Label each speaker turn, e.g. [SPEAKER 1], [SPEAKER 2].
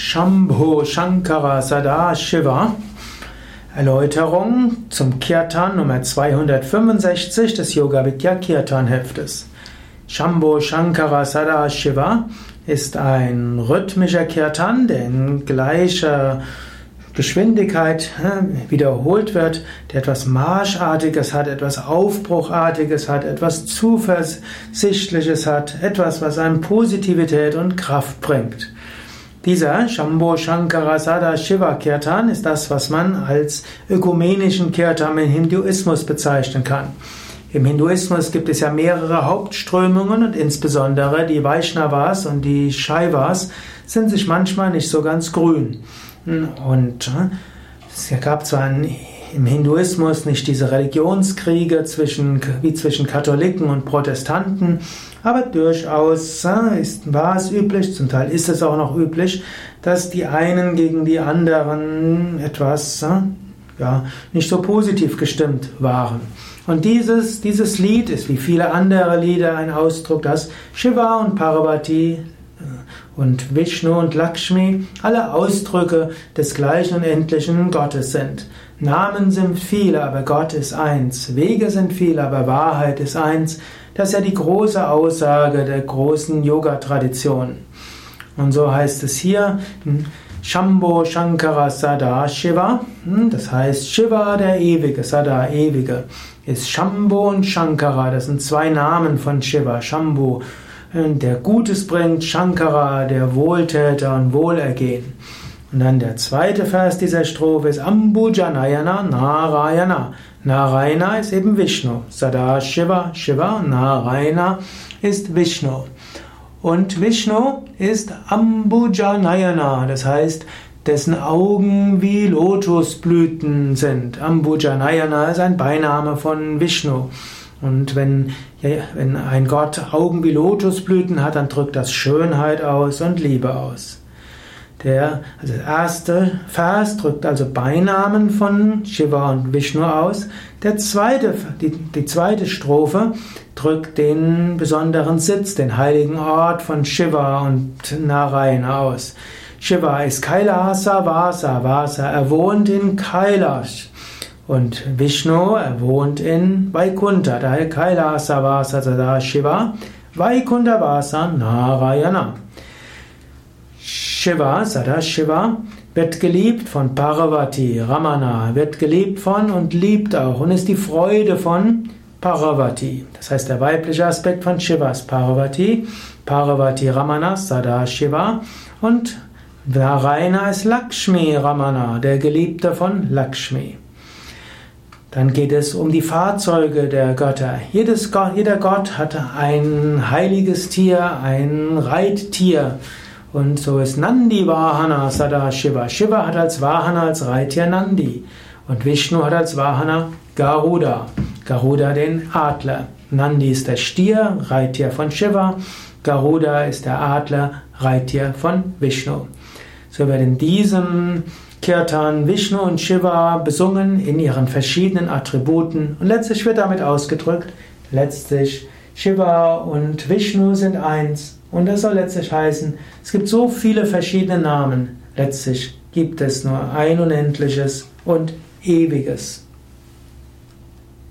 [SPEAKER 1] Shambho Shankara Sada Shiva. Erläuterung zum Kirtan Nummer 265 des Yoga Vidya Kirtan Heftes. Shambho Shankara Sada Shiva ist ein rhythmischer Kirtan, der in gleicher Geschwindigkeit wiederholt wird, der etwas Marschartiges hat, etwas Aufbruchartiges hat, etwas Zuversichtliches hat, etwas, was einem Positivität und Kraft bringt. Dieser Shambho Shankara Sada Shiva Kirtan ist das, was man als ökumenischen Kirtan im Hinduismus bezeichnen kann. Im Hinduismus gibt es ja mehrere Hauptströmungen und insbesondere die Vaishnavas und die Shaivas sind sich manchmal nicht so ganz grün. Und äh, es gab zwar ein im Hinduismus nicht diese Religionskriege zwischen, wie zwischen Katholiken und Protestanten, aber durchaus ist, war es üblich, zum Teil ist es auch noch üblich, dass die einen gegen die anderen etwas ja, nicht so positiv gestimmt waren. Und dieses, dieses Lied ist wie viele andere Lieder ein Ausdruck, dass Shiva und Parvati und Vishnu und Lakshmi alle Ausdrücke des gleichen und endlichen Gottes sind. Namen sind viele, aber Gott ist eins. Wege sind viele, aber Wahrheit ist eins. Das ist ja die große Aussage der großen Yoga-Tradition. Und so heißt es hier, Shambho Shankara Sada Shiva, hm, das heißt Shiva der Ewige, Sada Ewige, ist Shambho und Shankara, das sind zwei Namen von Shiva. Shambho der Gutes bringt, Shankara, der Wohltäter und Wohlergehen. Und dann der zweite Vers dieser Strophe ist Ambujanayana Narayana. Narayana ist eben Vishnu. Sada Shiva, Shiva, Narayana ist Vishnu. Und Vishnu ist Ambujanayana, das heißt, dessen Augen wie Lotusblüten sind. Ambujanayana ist ein Beiname von Vishnu. Und wenn, ja, wenn ein Gott Augen wie Lotusblüten hat, dann drückt das Schönheit aus und Liebe aus. Der, also der erste Vers drückt also Beinamen von Shiva und Vishnu aus. Der zweite, die, die zweite Strophe drückt den besonderen Sitz, den heiligen Ort von Shiva und Narayana aus. Shiva ist Kailasa Vasa, Vasa, er wohnt in Kailash. Und Vishnu, er wohnt in Vaikuntha, daher Kailasa Vasa Sada Shiva, Vaikuntha Vasa Narayana. Shiva, Sada Shiva, wird geliebt von Parvati, Ramana, wird geliebt von und liebt auch und ist die Freude von Parvati. Das heißt, der weibliche Aspekt von Shiva ist Parvati, Parvati Ramana, Sada Shiva und Narayana ist Lakshmi Ramana, der Geliebte von Lakshmi. Dann geht es um die Fahrzeuge der Götter. Jedes jeder Gott hat ein heiliges Tier, ein Reittier. Und so ist Nandi Vahana Sada Shiva. Shiva hat als Vahana, als Reittier Nandi. Und Vishnu hat als Vahana Garuda. Garuda den Adler. Nandi ist der Stier, Reittier von Shiva. Garuda ist der Adler, Reittier von Vishnu. So wird in diesem Kirtan Vishnu und Shiva besungen in ihren verschiedenen Attributen. Und letztlich wird damit ausgedrückt, letztlich Shiva und Vishnu sind eins. Und das soll letztlich heißen, es gibt so viele verschiedene Namen, letztlich gibt es nur ein unendliches und ewiges.